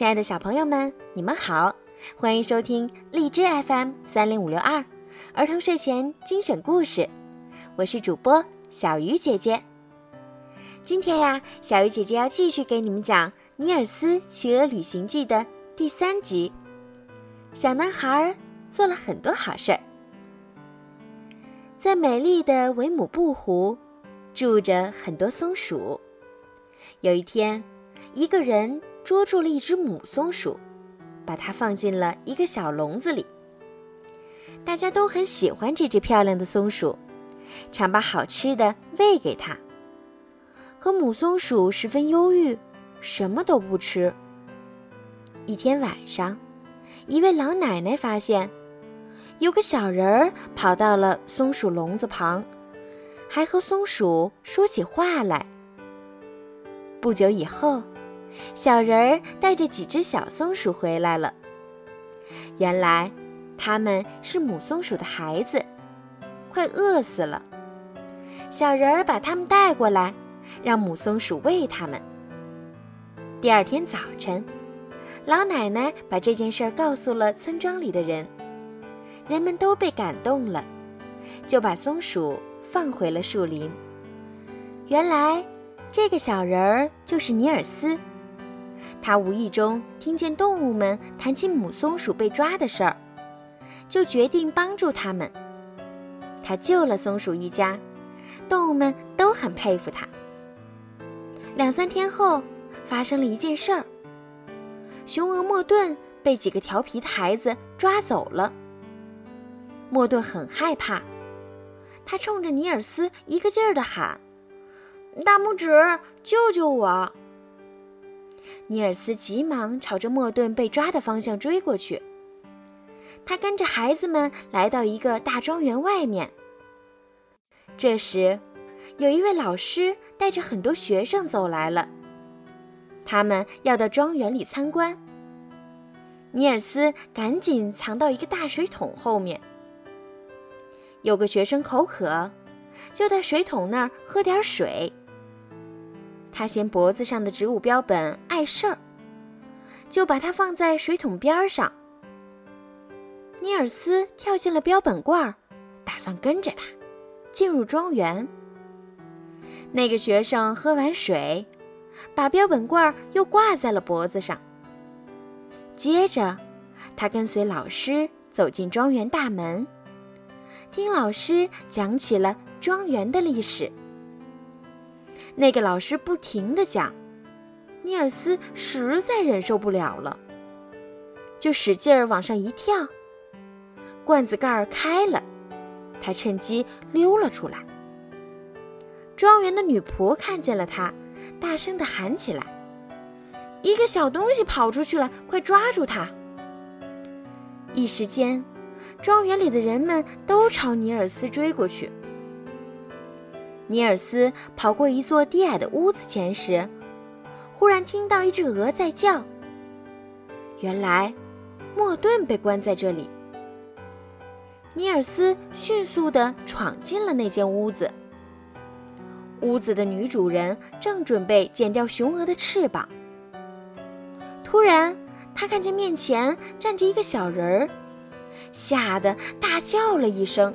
亲爱的小朋友们，你们好，欢迎收听荔枝 FM 三零五六二儿童睡前精选故事，我是主播小鱼姐姐。今天呀，小鱼姐姐要继续给你们讲《尼尔斯骑鹅旅行记》的第三集。小男孩做了很多好事儿，在美丽的维姆布湖住着很多松鼠。有一天，一个人。捉住了一只母松鼠，把它放进了一个小笼子里。大家都很喜欢这只漂亮的松鼠，常把好吃的喂给它。可母松鼠十分忧郁，什么都不吃。一天晚上，一位老奶奶发现，有个小人儿跑到了松鼠笼子旁，还和松鼠说起话来。不久以后。小人儿带着几只小松鼠回来了。原来，他们是母松鼠的孩子，快饿死了。小人儿把他们带过来，让母松鼠喂它们。第二天早晨，老奶奶把这件事告诉了村庄里的人，人们都被感动了，就把松鼠放回了树林。原来，这个小人儿就是尼尔斯。他无意中听见动物们谈起母松鼠被抓的事儿，就决定帮助他们。他救了松鼠一家，动物们都很佩服他。两三天后，发生了一件事儿：雄鹅莫顿被几个调皮的孩子抓走了。莫顿很害怕，他冲着尼尔斯一个劲儿地喊：“大拇指，救救我！”尼尔斯急忙朝着莫顿被抓的方向追过去。他跟着孩子们来到一个大庄园外面。这时，有一位老师带着很多学生走来了，他们要到庄园里参观。尼尔斯赶紧藏到一个大水桶后面。有个学生口渴，就在水桶那儿喝点水。他嫌脖子上的植物标本碍事儿，就把它放在水桶边上。尼尔斯跳进了标本罐，打算跟着他进入庄园。那个学生喝完水，把标本罐又挂在了脖子上。接着，他跟随老师走进庄园大门，听老师讲起了庄园的历史。那个老师不停地讲，尼尔斯实在忍受不了了，就使劲儿往上一跳，罐子盖儿开了，他趁机溜了出来。庄园的女仆看见了他，大声地喊起来：“一个小东西跑出去了，快抓住他！”一时间，庄园里的人们都朝尼尔斯追过去。尼尔斯跑过一座低矮的屋子前时，忽然听到一只鹅在叫。原来，莫顿被关在这里。尼尔斯迅速地闯进了那间屋子。屋子的女主人正准备剪掉雄鹅的翅膀。突然，他看见面前站着一个小人儿，吓得大叫了一声，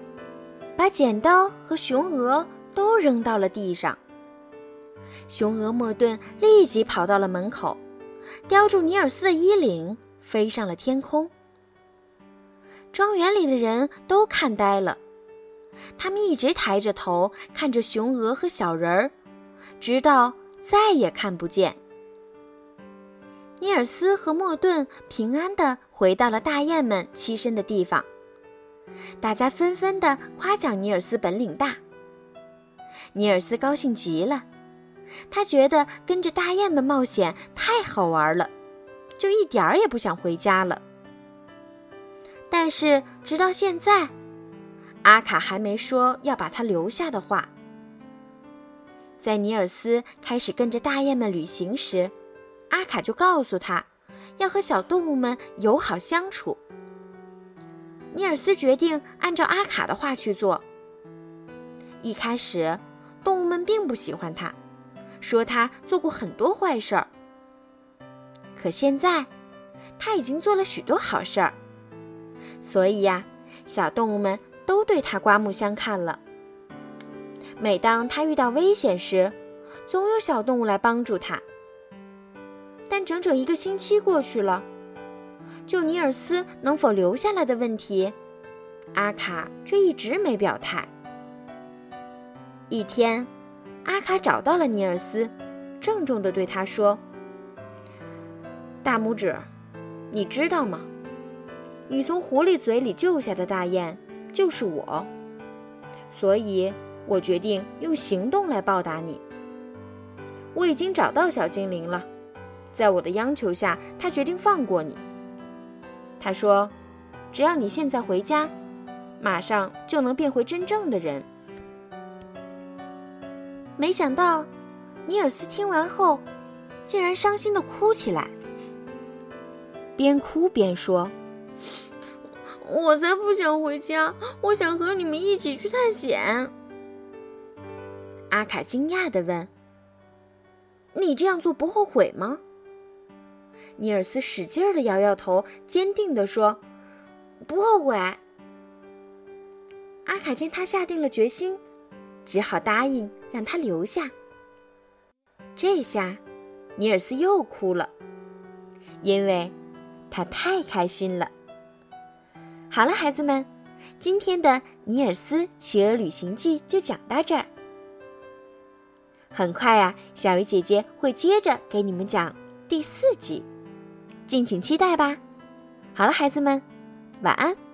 把剪刀和雄鹅。都扔到了地上。雄鹅莫顿立即跑到了门口，叼住尼尔斯的衣领，飞上了天空。庄园里的人都看呆了，他们一直抬着头看着雄鹅和小人儿，直到再也看不见。尼尔斯和莫顿平安地回到了大雁们栖身的地方，大家纷纷地夸奖尼尔斯本领大。尼尔斯高兴极了，他觉得跟着大雁们冒险太好玩了，就一点儿也不想回家了。但是直到现在，阿卡还没说要把他留下的话。在尼尔斯开始跟着大雁们旅行时，阿卡就告诉他，要和小动物们友好相处。尼尔斯决定按照阿卡的话去做。一开始。动物们并不喜欢他，说他做过很多坏事儿。可现在，他已经做了许多好事儿。所以呀，小动物们都对他刮目相看了。每当他遇到危险时，总有小动物来帮助他。但整整一个星期过去了，就尼尔斯能否留下来的问题，阿卡却一直没表态。一天，阿卡找到了尼尔斯，郑重地对他说：“大拇指，你知道吗？你从狐狸嘴里救下的大雁就是我，所以我决定用行动来报答你。我已经找到小精灵了，在我的央求下，他决定放过你。他说，只要你现在回家，马上就能变回真正的人。”没想到，尼尔斯听完后，竟然伤心的哭起来，边哭边说：“我才不想回家，我想和你们一起去探险。”阿卡惊讶的问：“你这样做不后悔吗？”尼尔斯使劲的摇摇头，坚定的说：“不后悔。”阿卡见他下定了决心。只好答应让他留下。这下，尼尔斯又哭了，因为他太开心了。好了，孩子们，今天的《尼尔斯企鹅旅行记》就讲到这儿。很快呀，小鱼姐姐会接着给你们讲第四集，敬请期待吧。好了，孩子们，晚安。